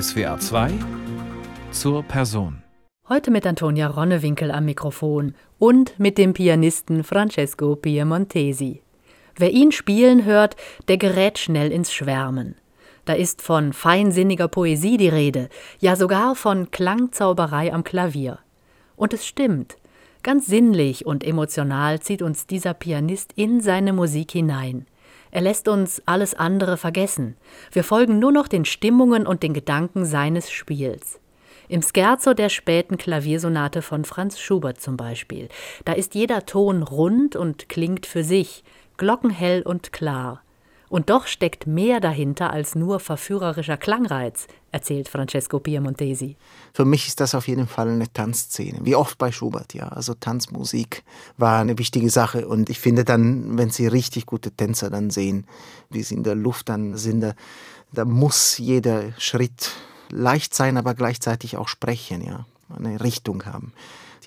SWA 2 zur Person. Heute mit Antonia Ronnewinkel am Mikrofon und mit dem Pianisten Francesco Piemontesi. Wer ihn spielen hört, der gerät schnell ins Schwärmen. Da ist von feinsinniger Poesie die Rede, ja sogar von Klangzauberei am Klavier. Und es stimmt, ganz sinnlich und emotional zieht uns dieser Pianist in seine Musik hinein. Er lässt uns alles andere vergessen. Wir folgen nur noch den Stimmungen und den Gedanken seines Spiels. Im Scherzo der späten Klaviersonate von Franz Schubert zum Beispiel. Da ist jeder Ton rund und klingt für sich, glockenhell und klar. Und doch steckt mehr dahinter als nur verführerischer Klangreiz, erzählt Francesco Piemontesi. Für mich ist das auf jeden Fall eine Tanzszene, wie oft bei Schubert, ja. Also Tanzmusik war eine wichtige Sache und ich finde dann, wenn Sie richtig gute Tänzer dann sehen, wie sie in der Luft dann sind, da, da muss jeder Schritt leicht sein, aber gleichzeitig auch sprechen, ja, eine Richtung haben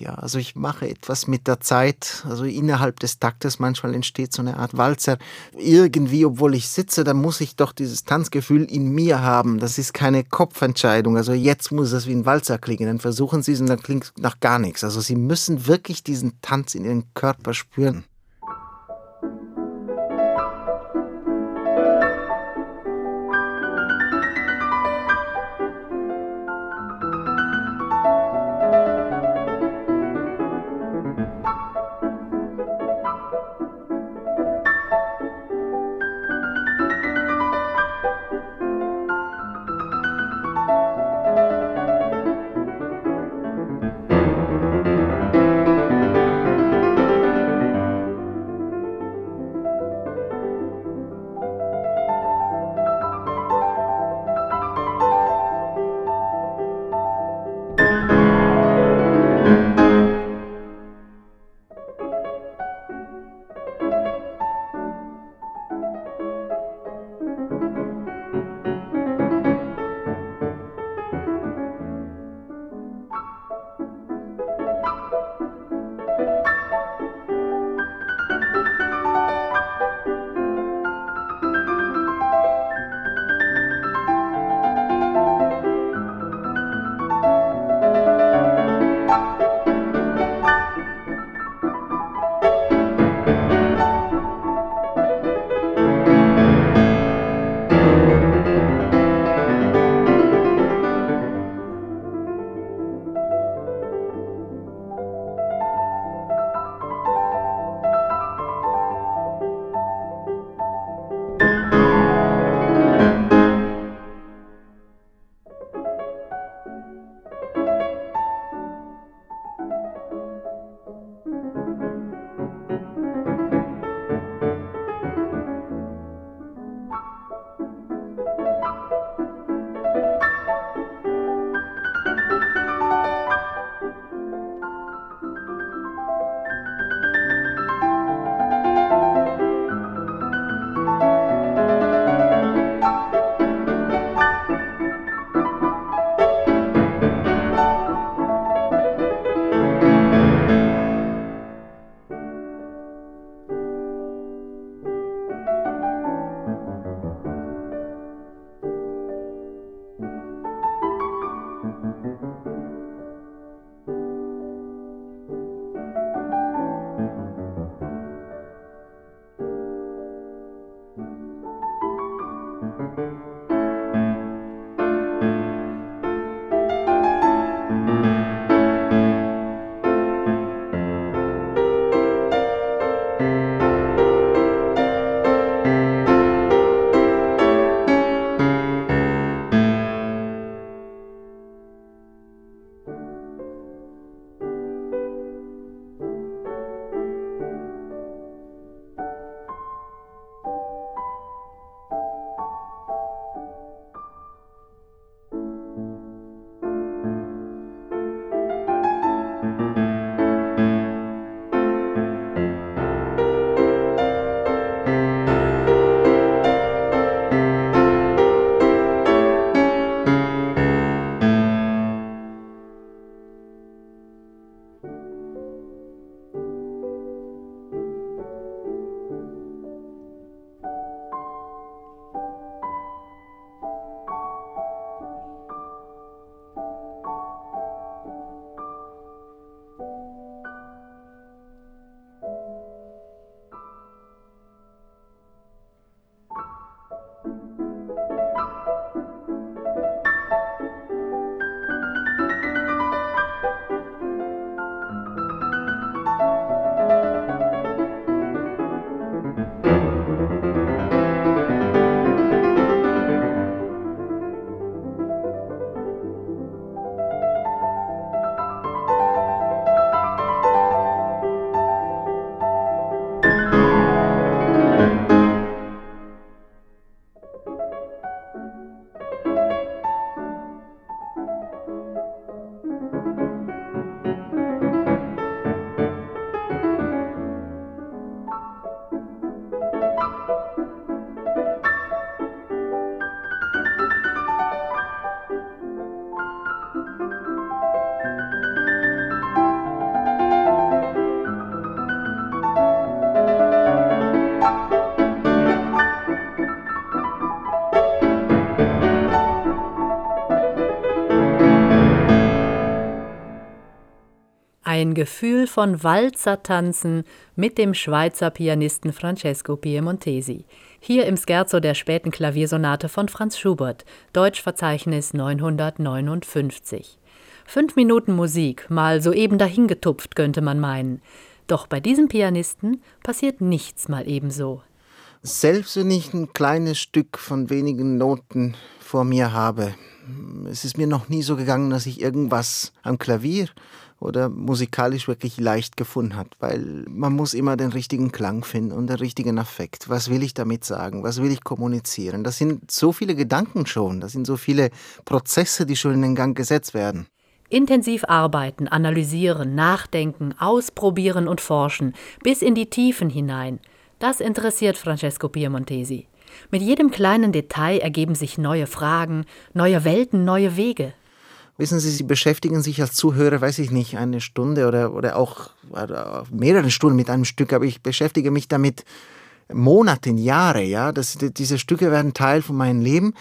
ja. Also ich mache etwas mit der Zeit, also innerhalb des Taktes manchmal entsteht so eine Art Walzer. Irgendwie, obwohl ich sitze, da muss ich doch dieses Tanzgefühl in mir haben. Das ist keine Kopfentscheidung. Also jetzt muss es wie ein Walzer klingen. Dann versuchen Sie es und dann klingt nach gar nichts. Also Sie müssen wirklich diesen Tanz in Ihren Körper spüren. Gefühl von Walzertanzen mit dem Schweizer Pianisten Francesco Piemontesi. Hier im Scherzo der späten Klaviersonate von Franz Schubert, Deutschverzeichnis 959. Fünf Minuten Musik, mal soeben dahingetupft, könnte man meinen. Doch bei diesem Pianisten passiert nichts mal ebenso. Selbst wenn ich ein kleines Stück von wenigen Noten vor mir habe, es ist mir noch nie so gegangen, dass ich irgendwas am Klavier oder musikalisch wirklich leicht gefunden hat, weil man muss immer den richtigen Klang finden und den richtigen Affekt. Was will ich damit sagen? Was will ich kommunizieren? Das sind so viele Gedanken schon, das sind so viele Prozesse, die schon in den Gang gesetzt werden. Intensiv arbeiten, analysieren, nachdenken, ausprobieren und forschen, bis in die Tiefen hinein. Das interessiert Francesco Piemontesi. Mit jedem kleinen Detail ergeben sich neue Fragen, neue Welten, neue Wege. Wissen Sie, Sie beschäftigen sich als Zuhörer, weiß ich nicht, eine Stunde oder, oder auch oder mehrere Stunden mit einem Stück, aber ich beschäftige mich damit Monate, Jahre, ja. Das, diese Stücke werden Teil von meinem Leben.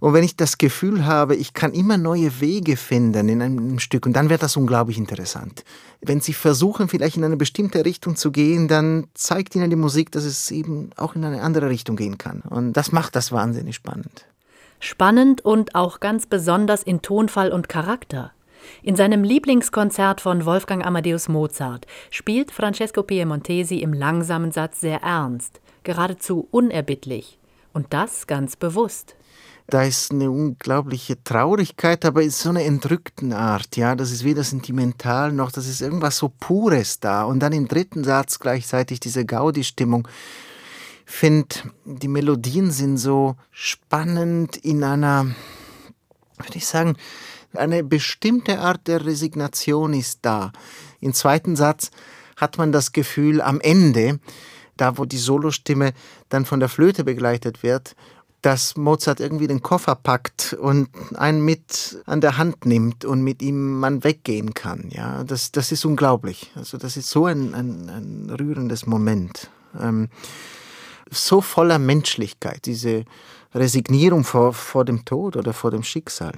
Und wenn ich das Gefühl habe, ich kann immer neue Wege finden in einem Stück, und dann wird das unglaublich interessant. Wenn Sie versuchen, vielleicht in eine bestimmte Richtung zu gehen, dann zeigt Ihnen die Musik, dass es eben auch in eine andere Richtung gehen kann. Und das macht das wahnsinnig spannend. Spannend und auch ganz besonders in Tonfall und Charakter. In seinem Lieblingskonzert von Wolfgang Amadeus Mozart spielt Francesco Piemontesi im langsamen Satz sehr ernst, geradezu unerbittlich. Und das ganz bewusst da ist eine unglaubliche Traurigkeit, aber ist so eine entrückten Art, ja, das ist weder sentimental noch, das ist irgendwas so Pures da. Und dann im dritten Satz gleichzeitig diese Gaudi-Stimmung. Finde, die Melodien sind so spannend in einer, würde ich sagen, eine bestimmte Art der Resignation ist da. Im zweiten Satz hat man das Gefühl, am Ende, da wo die Solostimme dann von der Flöte begleitet wird, dass Mozart irgendwie den Koffer packt und einen mit an der Hand nimmt und mit ihm man weggehen kann. Ja, das, das ist unglaublich. Also das ist so ein, ein, ein rührendes Moment. Ähm, so voller Menschlichkeit, diese Resignierung vor, vor dem Tod oder vor dem Schicksal.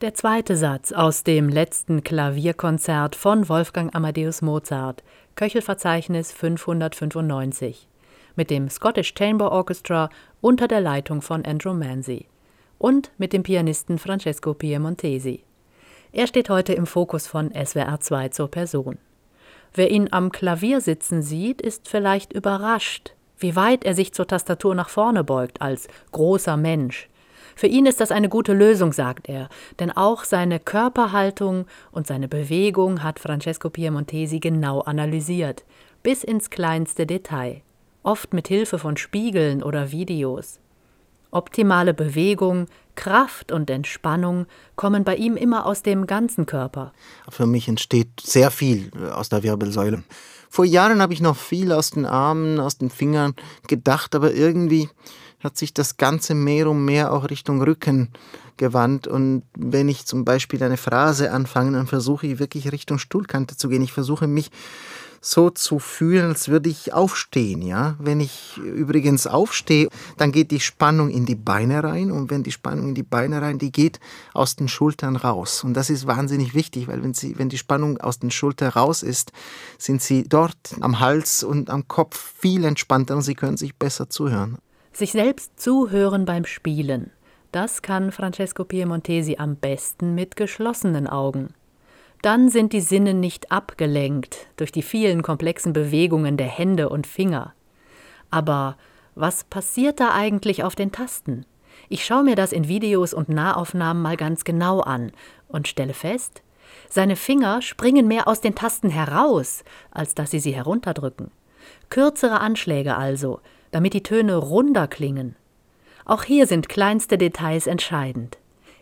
Der zweite Satz aus dem letzten Klavierkonzert von Wolfgang Amadeus Mozart, Köchelverzeichnis 595, mit dem Scottish Chamber Orchestra unter der Leitung von Andrew Manzi und mit dem Pianisten Francesco Piemontesi. Er steht heute im Fokus von SWR 2 zur Person. Wer ihn am Klavier sitzen sieht, ist vielleicht überrascht, wie weit er sich zur Tastatur nach vorne beugt als großer Mensch, für ihn ist das eine gute Lösung, sagt er, denn auch seine Körperhaltung und seine Bewegung hat Francesco Piemontesi genau analysiert, bis ins kleinste Detail, oft mit Hilfe von Spiegeln oder Videos. Optimale Bewegung, Kraft und Entspannung kommen bei ihm immer aus dem ganzen Körper. Für mich entsteht sehr viel aus der Wirbelsäule. Vor Jahren habe ich noch viel aus den Armen, aus den Fingern gedacht, aber irgendwie hat sich das Ganze mehr und mehr auch Richtung Rücken gewandt. Und wenn ich zum Beispiel eine Phrase anfange, dann versuche ich wirklich Richtung Stuhlkante zu gehen. Ich versuche mich so zu fühlen, als würde ich aufstehen, ja. Wenn ich übrigens aufstehe, dann geht die Spannung in die Beine rein und wenn die Spannung in die Beine rein, die geht aus den Schultern raus. Und das ist wahnsinnig wichtig, weil wenn sie, wenn die Spannung aus den Schultern raus ist, sind sie dort am Hals und am Kopf viel entspannter und sie können sich besser zuhören. Sich selbst zuhören beim Spielen, das kann Francesco Piemontesi am besten mit geschlossenen Augen. Dann sind die Sinne nicht abgelenkt durch die vielen komplexen Bewegungen der Hände und Finger. Aber was passiert da eigentlich auf den Tasten? Ich schaue mir das in Videos und Nahaufnahmen mal ganz genau an und stelle fest, seine Finger springen mehr aus den Tasten heraus, als dass sie sie herunterdrücken. Kürzere Anschläge also, damit die Töne runder klingen. Auch hier sind kleinste Details entscheidend.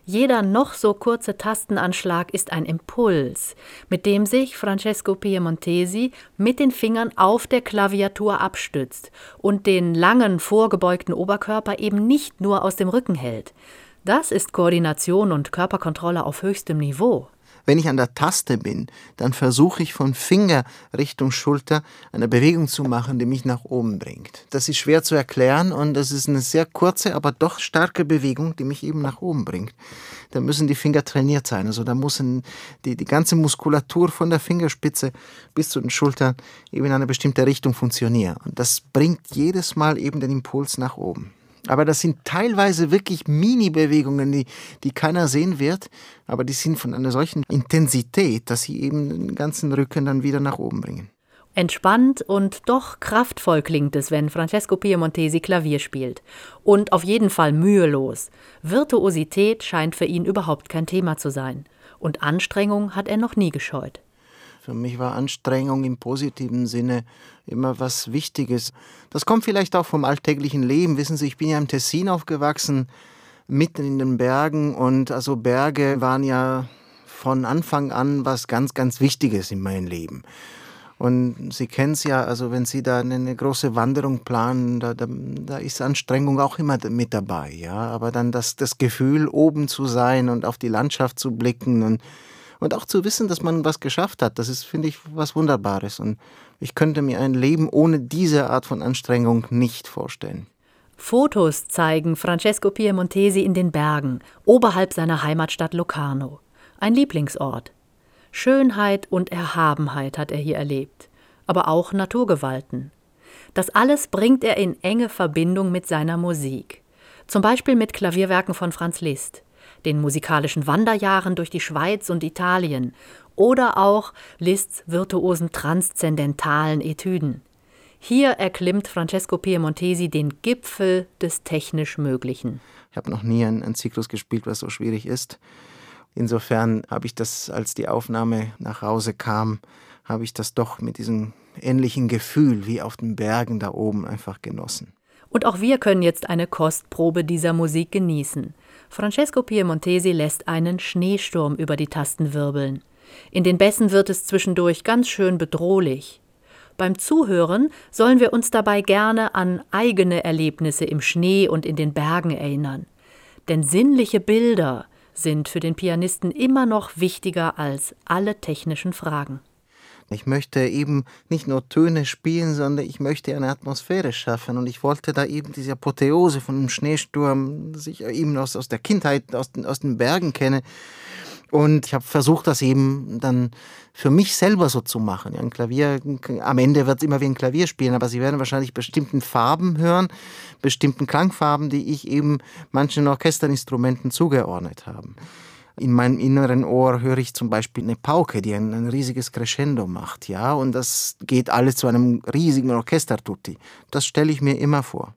Jeder noch so kurze Tastenanschlag ist ein Impuls, mit dem sich Francesco Piemontesi mit den Fingern auf der Klaviatur abstützt und den langen, vorgebeugten Oberkörper eben nicht nur aus dem Rücken hält. Das ist Koordination und Körperkontrolle auf höchstem Niveau. Wenn ich an der Taste bin, dann versuche ich von Finger Richtung Schulter eine Bewegung zu machen, die mich nach oben bringt. Das ist schwer zu erklären und das ist eine sehr kurze, aber doch starke Bewegung, die mich eben nach oben bringt. Da müssen die Finger trainiert sein. Also da muss die, die ganze Muskulatur von der Fingerspitze bis zu den Schultern eben in eine bestimmte Richtung funktionieren. Und das bringt jedes Mal eben den Impuls nach oben. Aber das sind teilweise wirklich Mini-Bewegungen, die, die keiner sehen wird, aber die sind von einer solchen Intensität, dass sie eben den ganzen Rücken dann wieder nach oben bringen. Entspannt und doch kraftvoll klingt es, wenn Francesco Piemontesi Klavier spielt. Und auf jeden Fall mühelos. Virtuosität scheint für ihn überhaupt kein Thema zu sein. Und Anstrengung hat er noch nie gescheut. Für mich war Anstrengung im positiven Sinne immer was Wichtiges. Das kommt vielleicht auch vom alltäglichen Leben. Wissen Sie, ich bin ja im Tessin aufgewachsen, mitten in den Bergen und also Berge waren ja von Anfang an was ganz, ganz Wichtiges in meinem Leben. Und Sie kennen es ja, also wenn Sie da eine große Wanderung planen, da, da, da, ist Anstrengung auch immer mit dabei, ja. Aber dann das, das Gefühl, oben zu sein und auf die Landschaft zu blicken und und auch zu wissen, dass man was geschafft hat, das ist, finde ich, was Wunderbares. Und ich könnte mir ein Leben ohne diese Art von Anstrengung nicht vorstellen. Fotos zeigen Francesco Piemontesi in den Bergen, oberhalb seiner Heimatstadt Locarno. Ein Lieblingsort. Schönheit und Erhabenheit hat er hier erlebt, aber auch Naturgewalten. Das alles bringt er in enge Verbindung mit seiner Musik. Zum Beispiel mit Klavierwerken von Franz Liszt den musikalischen Wanderjahren durch die Schweiz und Italien oder auch Liszt's virtuosen transzendentalen Etüden. Hier erklimmt Francesco Piemontesi den Gipfel des technisch Möglichen. Ich habe noch nie einen, einen Zyklus gespielt, was so schwierig ist. Insofern habe ich das, als die Aufnahme nach Hause kam, habe ich das doch mit diesem ähnlichen Gefühl wie auf den Bergen da oben einfach genossen. Und auch wir können jetzt eine Kostprobe dieser Musik genießen. Francesco Piemontesi lässt einen Schneesturm über die Tasten wirbeln. In den Bässen wird es zwischendurch ganz schön bedrohlich. Beim Zuhören sollen wir uns dabei gerne an eigene Erlebnisse im Schnee und in den Bergen erinnern. Denn sinnliche Bilder sind für den Pianisten immer noch wichtiger als alle technischen Fragen. Ich möchte eben nicht nur Töne spielen, sondern ich möchte eine Atmosphäre schaffen. Und ich wollte da eben diese Apotheose von einem Schneesturm, das ich eben aus, aus der Kindheit, aus den, aus den Bergen kenne. Und ich habe versucht, das eben dann für mich selber so zu machen. Ja, ein Klavier, am Ende wird es immer wie ein Klavier spielen, aber Sie werden wahrscheinlich bestimmten Farben hören, bestimmten Klangfarben, die ich eben manchen Orchesterinstrumenten zugeordnet habe. In meinem inneren Ohr höre ich zum Beispiel eine Pauke, die ein, ein riesiges Crescendo macht, ja, und das geht alles zu einem riesigen Orchestertutti. Das stelle ich mir immer vor.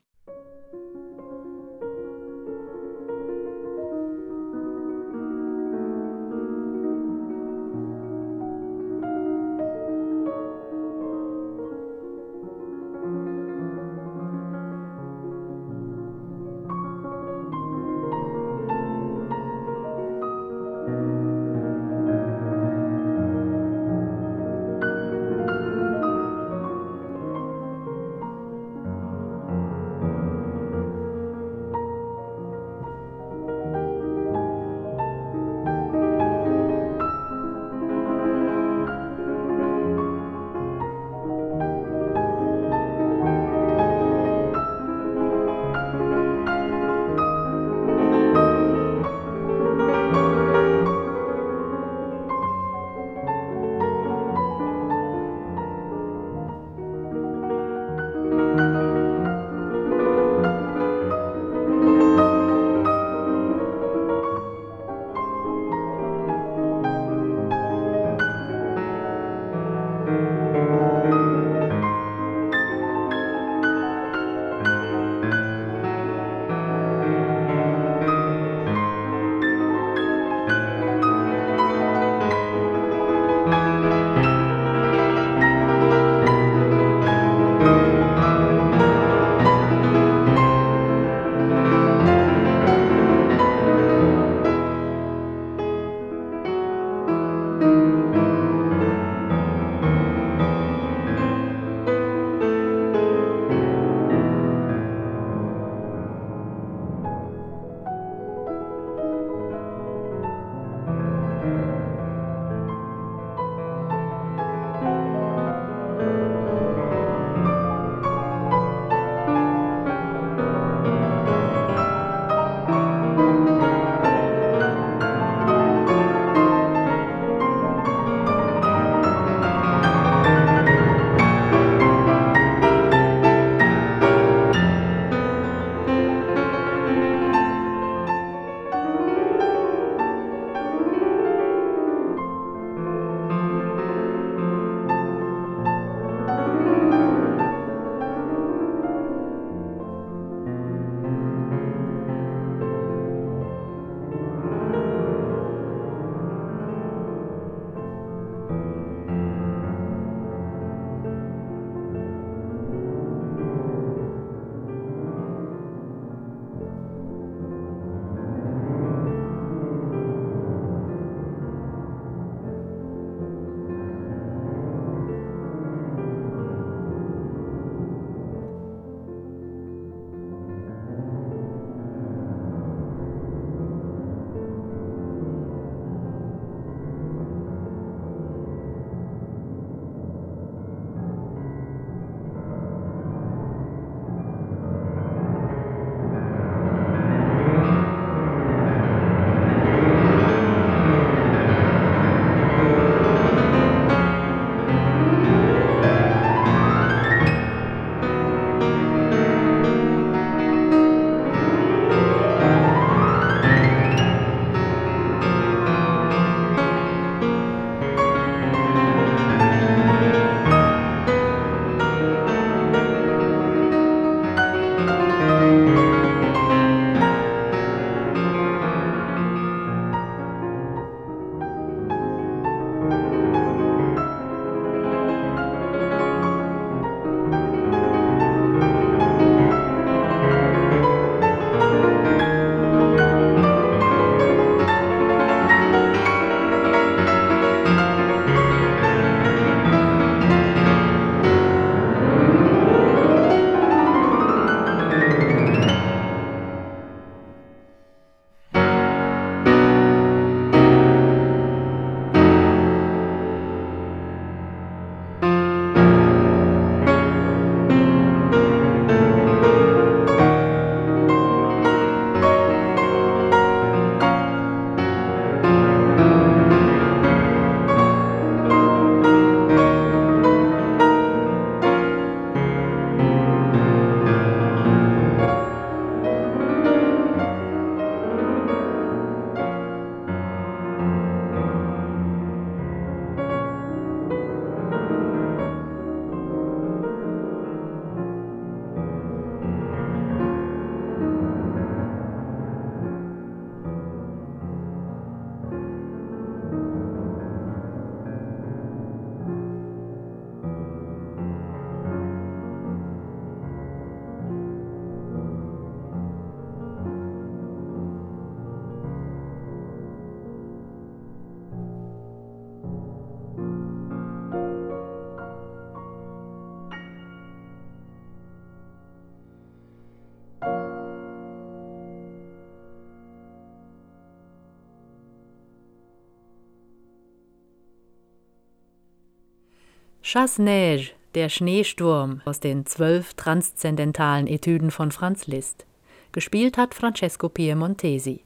Chasse-Neige, der Schneesturm aus den zwölf transzendentalen Etüden von Franz Liszt. Gespielt hat Francesco Piemontesi.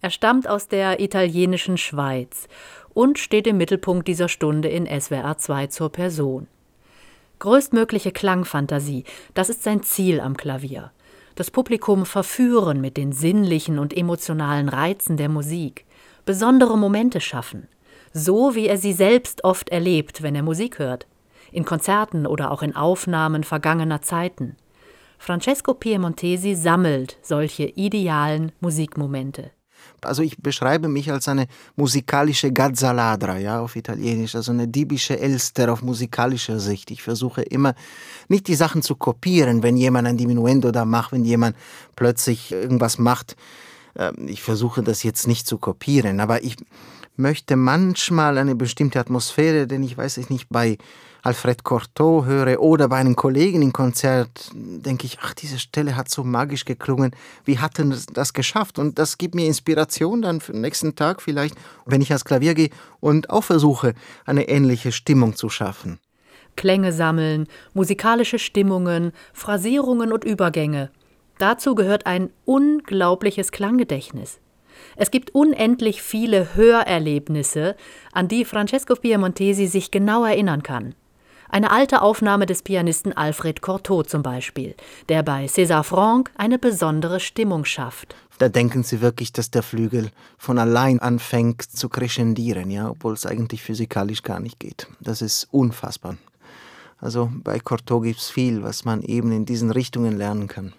Er stammt aus der italienischen Schweiz und steht im Mittelpunkt dieser Stunde in SWR 2 zur Person. Größtmögliche Klangfantasie, das ist sein Ziel am Klavier. Das Publikum verführen mit den sinnlichen und emotionalen Reizen der Musik, besondere Momente schaffen, so wie er sie selbst oft erlebt, wenn er Musik hört, in Konzerten oder auch in Aufnahmen vergangener Zeiten. Francesco Piemontesi sammelt solche idealen Musikmomente. Also ich beschreibe mich als eine musikalische Gazzaladra, ja, auf Italienisch, also eine diebische Elster auf musikalischer Sicht. Ich versuche immer nicht die Sachen zu kopieren, wenn jemand ein Diminuendo da macht, wenn jemand plötzlich irgendwas macht. Ähm, ich versuche das jetzt nicht zu kopieren, aber ich möchte manchmal eine bestimmte Atmosphäre, denn ich weiß es nicht, bei Alfred Cortot höre oder bei einem Kollegen im Konzert, denke ich, ach, diese Stelle hat so magisch geklungen. Wie hat denn das geschafft? Und das gibt mir Inspiration dann für den nächsten Tag vielleicht, wenn ich ans Klavier gehe und auch versuche, eine ähnliche Stimmung zu schaffen. Klänge sammeln, musikalische Stimmungen, Phrasierungen und Übergänge. Dazu gehört ein unglaubliches Klanggedächtnis. Es gibt unendlich viele Hörerlebnisse, an die Francesco Piemontesi sich genau erinnern kann. Eine alte Aufnahme des Pianisten Alfred Cortot zum Beispiel, der bei César Franck eine besondere Stimmung schafft. Da denken Sie wirklich, dass der Flügel von allein anfängt zu crescendieren, ja, obwohl es eigentlich physikalisch gar nicht geht. Das ist unfassbar. Also bei Cortot gibt es viel, was man eben in diesen Richtungen lernen kann.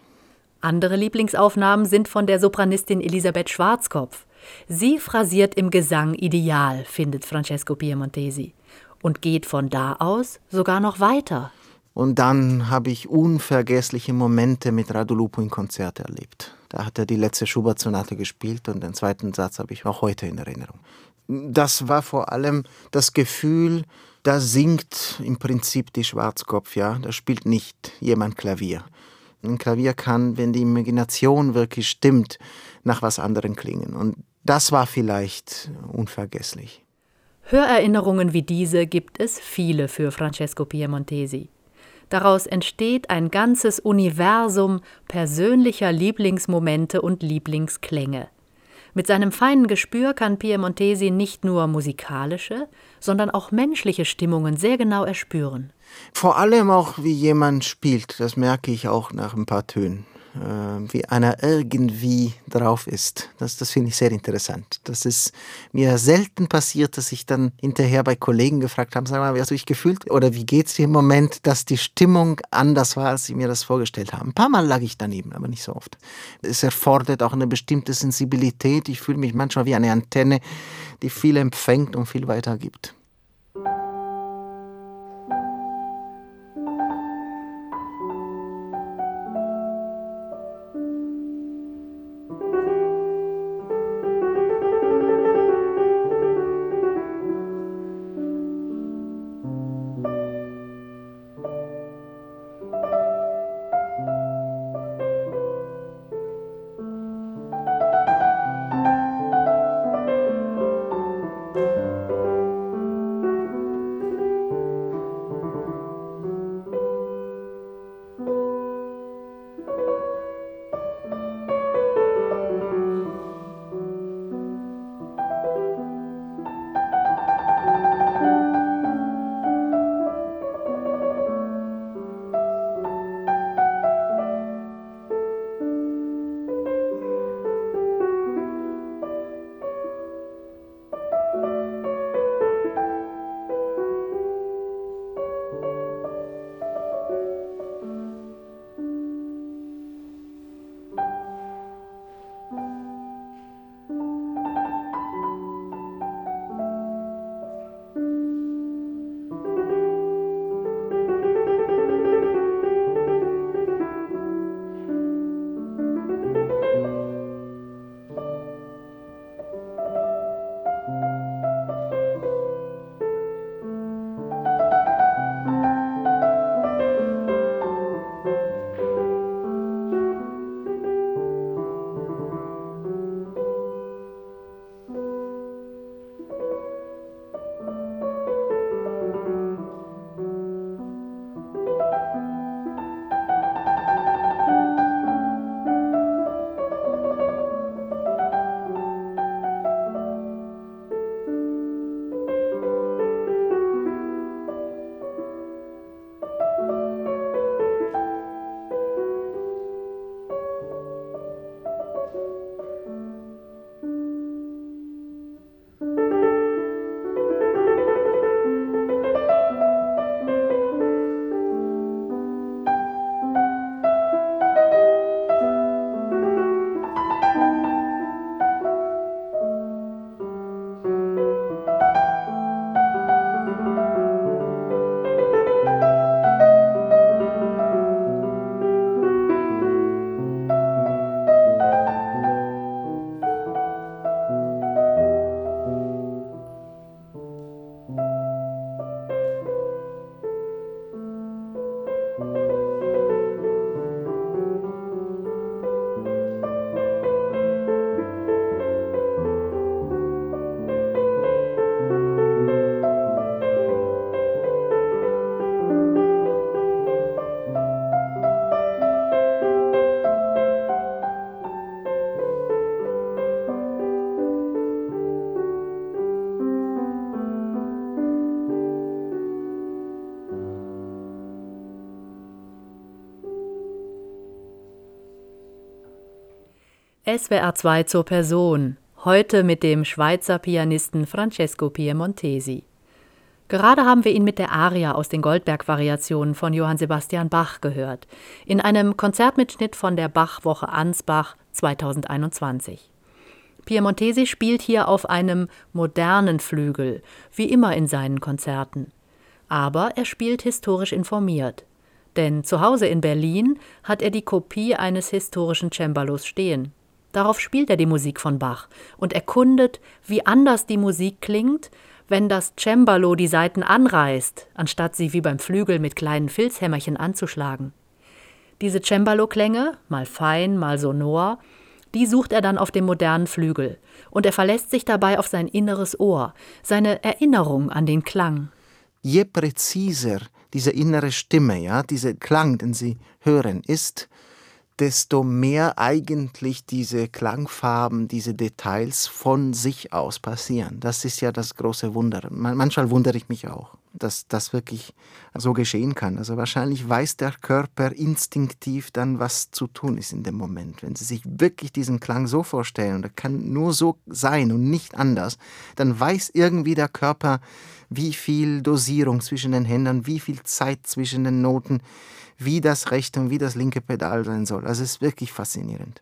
Andere Lieblingsaufnahmen sind von der Sopranistin Elisabeth Schwarzkopf. Sie phrasiert im Gesang ideal, findet Francesco Piemontesi und geht von da aus sogar noch weiter. Und dann habe ich unvergessliche Momente mit Radulupo in Konzert erlebt. Da hat er die letzte Schubert-Sonate gespielt und den zweiten Satz habe ich auch heute in Erinnerung. Das war vor allem das Gefühl, da singt im Prinzip die Schwarzkopf, ja, da spielt nicht jemand Klavier. Ein Klavier kann, wenn die Imagination wirklich stimmt, nach was anderem klingen. Und das war vielleicht unvergesslich. Hörerinnerungen wie diese gibt es viele für Francesco Piemontesi. Daraus entsteht ein ganzes Universum persönlicher Lieblingsmomente und Lieblingsklänge. Mit seinem feinen Gespür kann Piemontesi nicht nur musikalische, sondern auch menschliche Stimmungen sehr genau erspüren. Vor allem auch, wie jemand spielt, das merke ich auch nach ein paar Tönen. Äh, wie einer irgendwie drauf ist. Das, das finde ich sehr interessant. Das ist mir selten passiert, dass ich dann hinterher bei Kollegen gefragt habe, sag mal, wie hast du dich gefühlt oder wie geht es dir im Moment, dass die Stimmung anders war, als sie mir das vorgestellt haben. Ein paar Mal lag ich daneben, aber nicht so oft. Es erfordert auch eine bestimmte Sensibilität. Ich fühle mich manchmal wie eine Antenne, die viel empfängt und viel weitergibt. SWR 2 zur Person. Heute mit dem Schweizer Pianisten Francesco Piemontesi. Gerade haben wir ihn mit der Aria aus den Goldberg-Variationen von Johann Sebastian Bach gehört, in einem Konzertmitschnitt von der Bachwoche Ansbach 2021. Piemontesi spielt hier auf einem modernen Flügel, wie immer in seinen Konzerten. Aber er spielt historisch informiert. Denn zu Hause in Berlin hat er die Kopie eines historischen Cembalos stehen. Darauf spielt er die Musik von Bach und erkundet, wie anders die Musik klingt, wenn das Cembalo die Saiten anreißt, anstatt sie wie beim Flügel mit kleinen Filzhämmerchen anzuschlagen. Diese Cembalo-Klänge, mal fein, mal sonor, die sucht er dann auf dem modernen Flügel, und er verlässt sich dabei auf sein inneres Ohr, seine Erinnerung an den Klang. Je präziser diese innere Stimme, ja, dieser Klang, den Sie hören, ist, desto mehr eigentlich diese Klangfarben, diese Details von sich aus passieren. Das ist ja das große Wunder. Manchmal wundere ich mich auch, dass das wirklich so geschehen kann. Also wahrscheinlich weiß der Körper instinktiv dann, was zu tun ist in dem Moment. Wenn Sie sich wirklich diesen Klang so vorstellen, und er kann nur so sein und nicht anders, dann weiß irgendwie der Körper, wie viel Dosierung zwischen den Händen, wie viel Zeit zwischen den Noten, wie das rechte und wie das linke Pedal sein soll. Also es ist wirklich faszinierend.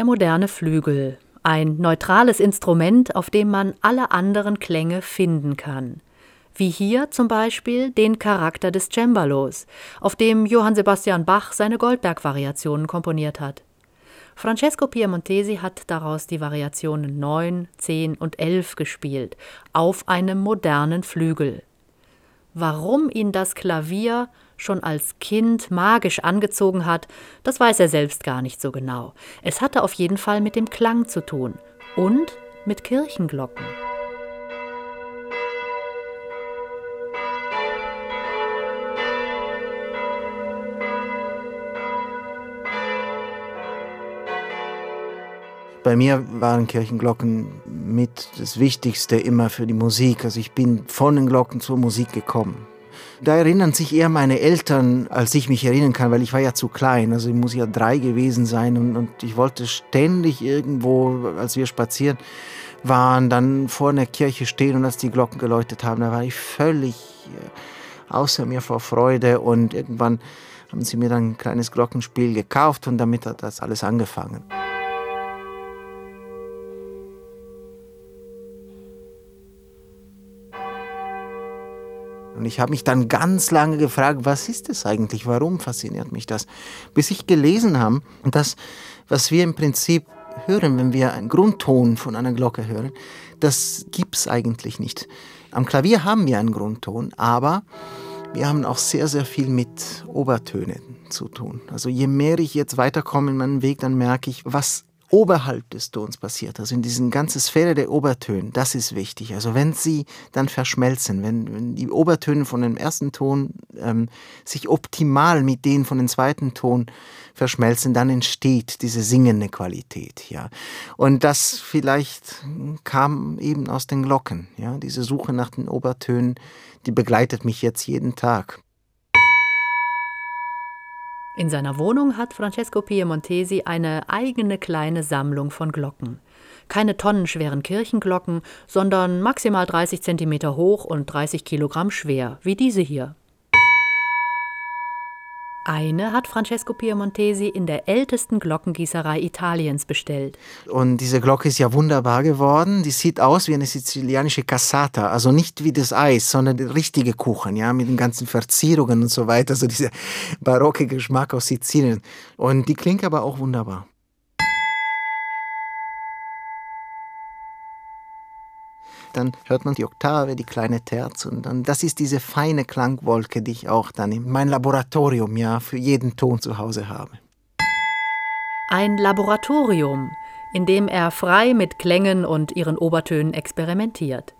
Der moderne Flügel, ein neutrales Instrument, auf dem man alle anderen Klänge finden kann. Wie hier zum Beispiel den Charakter des Cembalos, auf dem Johann Sebastian Bach seine Goldberg-Variationen komponiert hat. Francesco Piemontesi hat daraus die Variationen 9, 10 und 11 gespielt, auf einem modernen Flügel. Warum ihn das Klavier schon als Kind magisch angezogen hat, das weiß er selbst gar nicht so genau. Es hatte auf jeden Fall mit dem Klang zu tun und mit Kirchenglocken. Bei mir waren Kirchenglocken mit das Wichtigste immer für die Musik. Also ich bin von den Glocken zur Musik gekommen. Da erinnern sich eher meine Eltern, als ich mich erinnern kann, weil ich war ja zu klein. Also ich muss ja drei gewesen sein und, und ich wollte ständig irgendwo, als wir spazieren waren, dann vor einer Kirche stehen und als die Glocken geläutet haben, da war ich völlig äh, außer mir vor Freude und irgendwann haben sie mir dann ein kleines Glockenspiel gekauft und damit hat das alles angefangen. Und ich habe mich dann ganz lange gefragt, was ist das eigentlich? Warum fasziniert mich das? Bis ich gelesen habe, dass was wir im Prinzip hören, wenn wir einen Grundton von einer Glocke hören, das gibt es eigentlich nicht. Am Klavier haben wir einen Grundton, aber wir haben auch sehr, sehr viel mit Obertönen zu tun. Also je mehr ich jetzt weiterkomme in meinem Weg, dann merke ich, was oberhalb des Tons passiert, also in diesen ganzen Sphäre der Obertöne, das ist wichtig. Also wenn sie dann verschmelzen, wenn, wenn die Obertöne von dem ersten Ton ähm, sich optimal mit denen von dem zweiten Ton verschmelzen, dann entsteht diese singende Qualität, ja. Und das vielleicht kam eben aus den Glocken, ja. Diese Suche nach den Obertönen, die begleitet mich jetzt jeden Tag. In seiner Wohnung hat Francesco Piemontesi eine eigene kleine Sammlung von Glocken. Keine tonnenschweren Kirchenglocken, sondern maximal 30 Zentimeter hoch und 30 Kilogramm schwer, wie diese hier. Eine hat Francesco Piemontesi in der ältesten Glockengießerei Italiens bestellt. Und diese Glocke ist ja wunderbar geworden. Die sieht aus wie eine sizilianische Cassata. Also nicht wie das Eis, sondern der richtige Kuchen, ja, mit den ganzen Verzierungen und so weiter. Also dieser barocke Geschmack aus Sizilien. Und die klingt aber auch wunderbar. Dann hört man die Oktave, die kleine Terz und dann, das ist diese feine Klangwolke, die ich auch dann in mein Laboratorium ja für jeden Ton zu Hause habe. Ein Laboratorium, in dem er frei mit Klängen und ihren Obertönen experimentiert.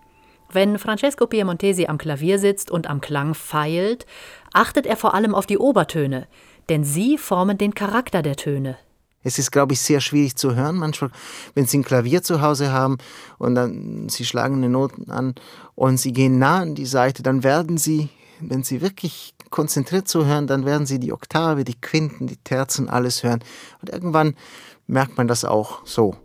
Wenn Francesco Piemontesi am Klavier sitzt und am Klang feilt, achtet er vor allem auf die Obertöne, denn sie formen den Charakter der Töne. Es ist, glaube ich, sehr schwierig zu hören. Manchmal, wenn Sie ein Klavier zu Hause haben und dann Sie schlagen eine Noten an und Sie gehen nah an die Seite, dann werden Sie, wenn Sie wirklich konzentriert zuhören, dann werden Sie die Oktave, die Quinten, die Terzen, alles hören. Und irgendwann merkt man das auch so.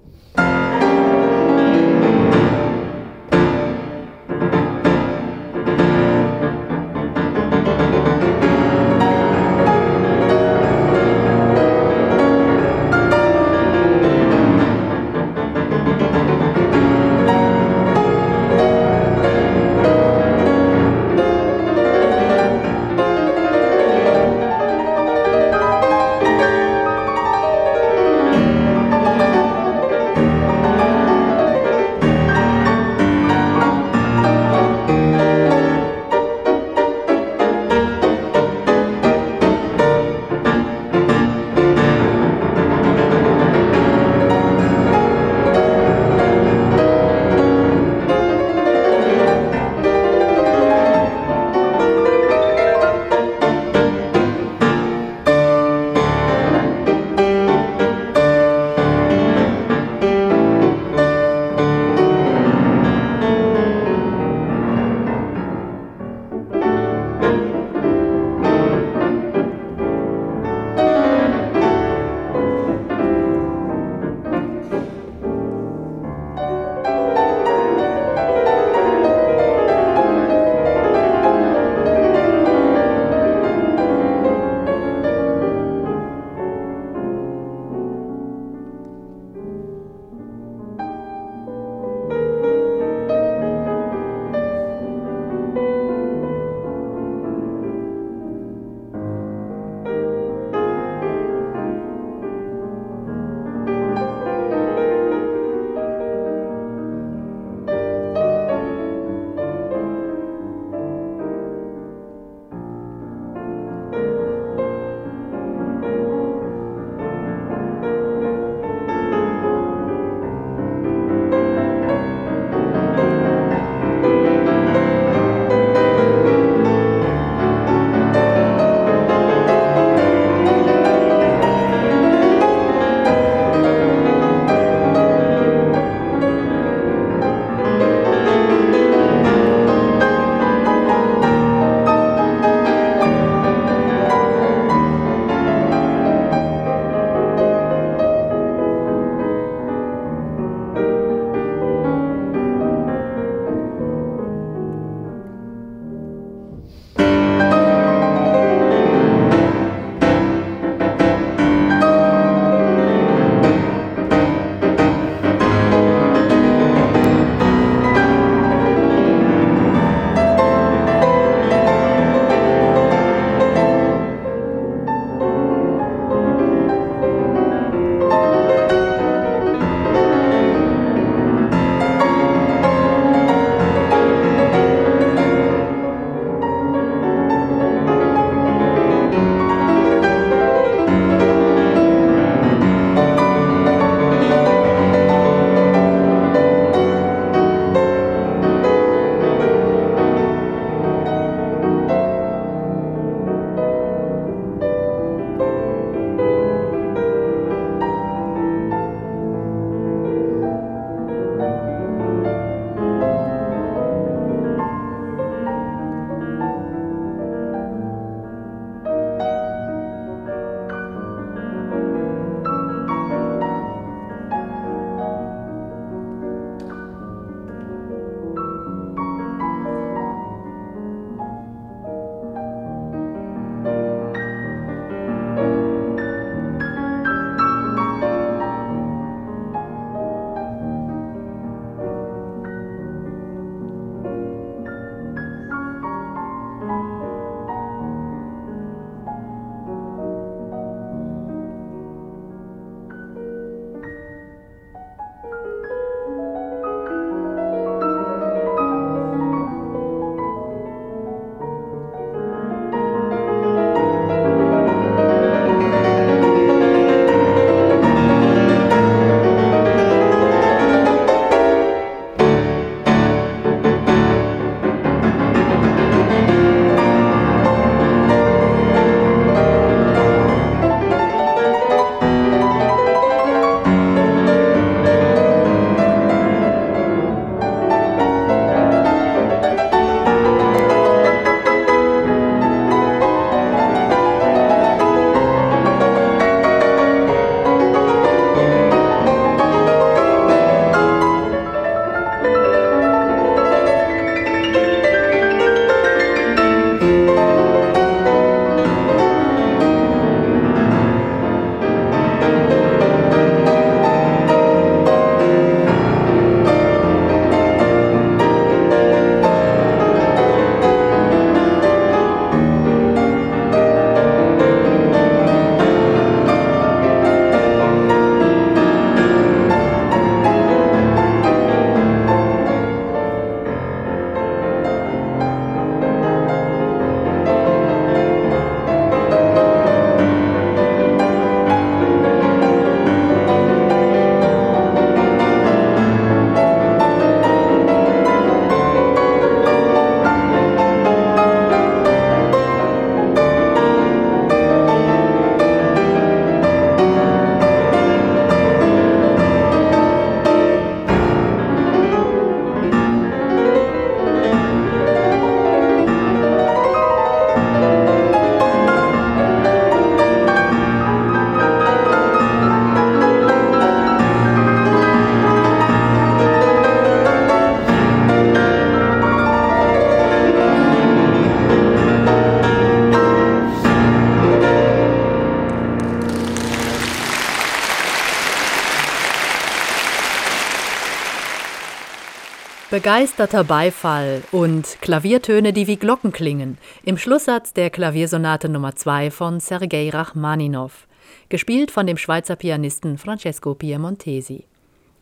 Begeisterter Beifall und Klaviertöne, die wie Glocken klingen, im Schlusssatz der Klaviersonate Nummer 2 von Sergei Rachmaninow, gespielt von dem Schweizer Pianisten Francesco Piemontesi.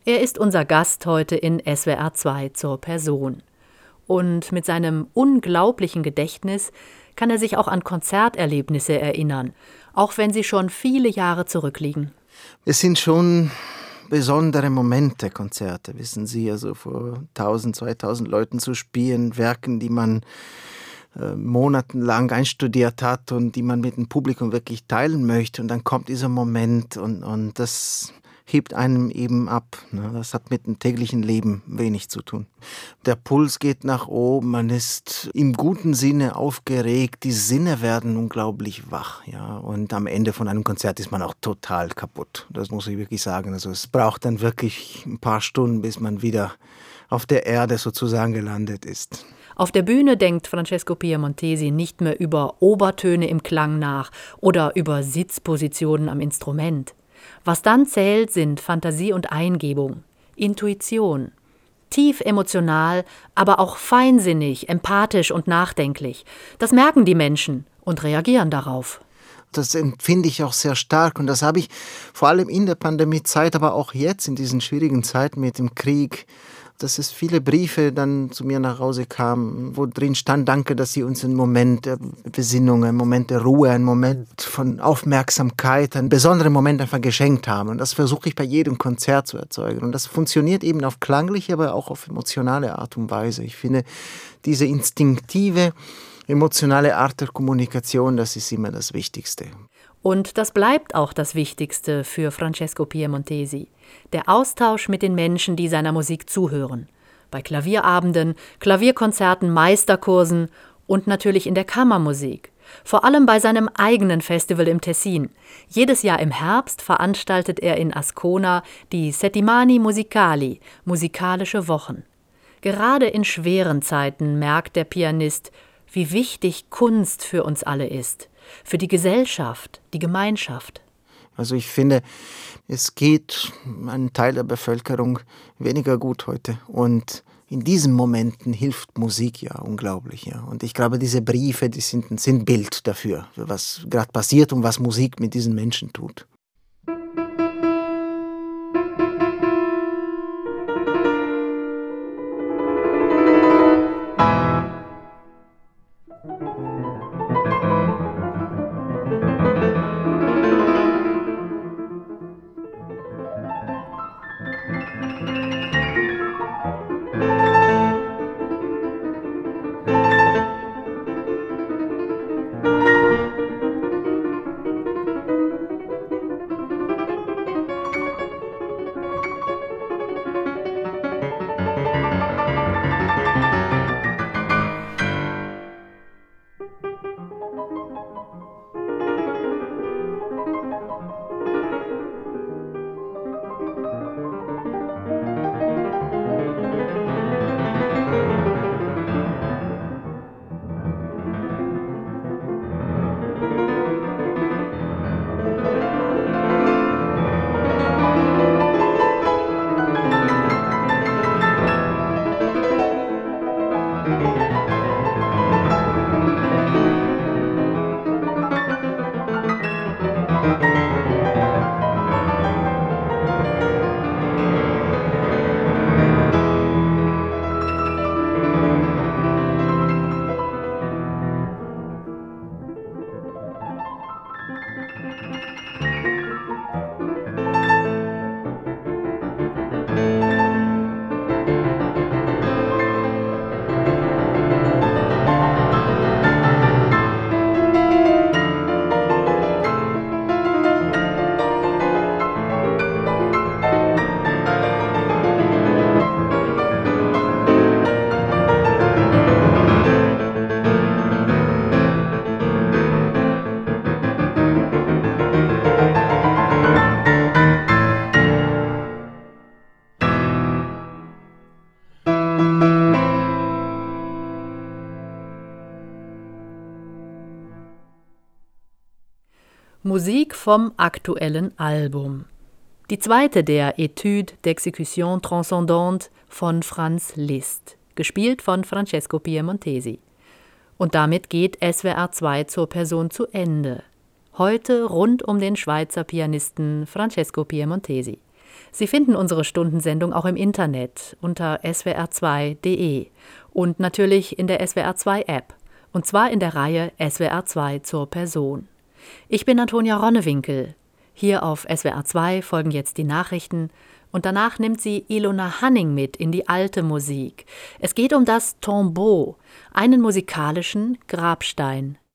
Er ist unser Gast heute in SWR 2 zur Person. Und mit seinem unglaublichen Gedächtnis kann er sich auch an Konzerterlebnisse erinnern, auch wenn sie schon viele Jahre zurückliegen. Es sind schon besondere Momente, Konzerte, wissen Sie, also vor 1000, 2000 Leuten zu spielen, Werken, die man äh, monatelang einstudiert hat und die man mit dem Publikum wirklich teilen möchte. Und dann kommt dieser Moment und, und das hebt einem eben ab. Ne? Das hat mit dem täglichen Leben wenig zu tun. Der Puls geht nach oben, man ist im guten Sinne aufgeregt, die Sinne werden unglaublich wach. Ja? Und am Ende von einem Konzert ist man auch total kaputt. Das muss ich wirklich sagen. Also es braucht dann wirklich ein paar Stunden, bis man wieder auf der Erde sozusagen gelandet ist. Auf der Bühne denkt Francesco Piemontesi nicht mehr über Obertöne im Klang nach oder über Sitzpositionen am Instrument. Was dann zählt, sind Fantasie und Eingebung, Intuition. Tief emotional, aber auch feinsinnig, empathisch und nachdenklich. Das merken die Menschen und reagieren darauf. Das empfinde ich auch sehr stark und das habe ich vor allem in der Pandemiezeit, aber auch jetzt in diesen schwierigen Zeiten mit dem Krieg dass es viele Briefe dann zu mir nach Hause kamen, wo drin stand, danke, dass Sie uns einen Moment der Besinnung, einen Moment der Ruhe, einen Moment von Aufmerksamkeit, einen besonderen Moment einfach geschenkt haben. Und das versuche ich bei jedem Konzert zu erzeugen. Und das funktioniert eben auf klangliche, aber auch auf emotionale Art und Weise. Ich finde, diese instinktive, emotionale Art der Kommunikation, das ist immer das Wichtigste. Und das bleibt auch das Wichtigste für Francesco Piemontesi, der Austausch mit den Menschen, die seiner Musik zuhören. Bei Klavierabenden, Klavierkonzerten, Meisterkursen und natürlich in der Kammermusik. Vor allem bei seinem eigenen Festival im Tessin. Jedes Jahr im Herbst veranstaltet er in Ascona die Settimani Musicali, musikalische Wochen. Gerade in schweren Zeiten merkt der Pianist, wie wichtig Kunst für uns alle ist für die Gesellschaft, die Gemeinschaft. Also ich finde, es geht einem Teil der Bevölkerung weniger gut heute. Und in diesen Momenten hilft Musik ja unglaublich. Ja. Und ich glaube, diese Briefe, die sind, sind Bild dafür, was gerade passiert und was Musik mit diesen Menschen tut. Musik vom aktuellen Album. Die zweite der Etude d'exécution transcendante von Franz Liszt, gespielt von Francesco Piemontesi. Und damit geht SWR 2 zur Person zu Ende. Heute rund um den Schweizer Pianisten Francesco Piemontesi. Sie finden unsere Stundensendung auch im Internet unter swr2.de und natürlich in der SWR2 App, und zwar in der Reihe SWR2 zur Person. Ich bin Antonia Ronnewinkel. Hier auf SWR2 folgen jetzt die Nachrichten und danach nimmt sie Ilona Hanning mit in die alte Musik. Es geht um das Tombeau, einen musikalischen Grabstein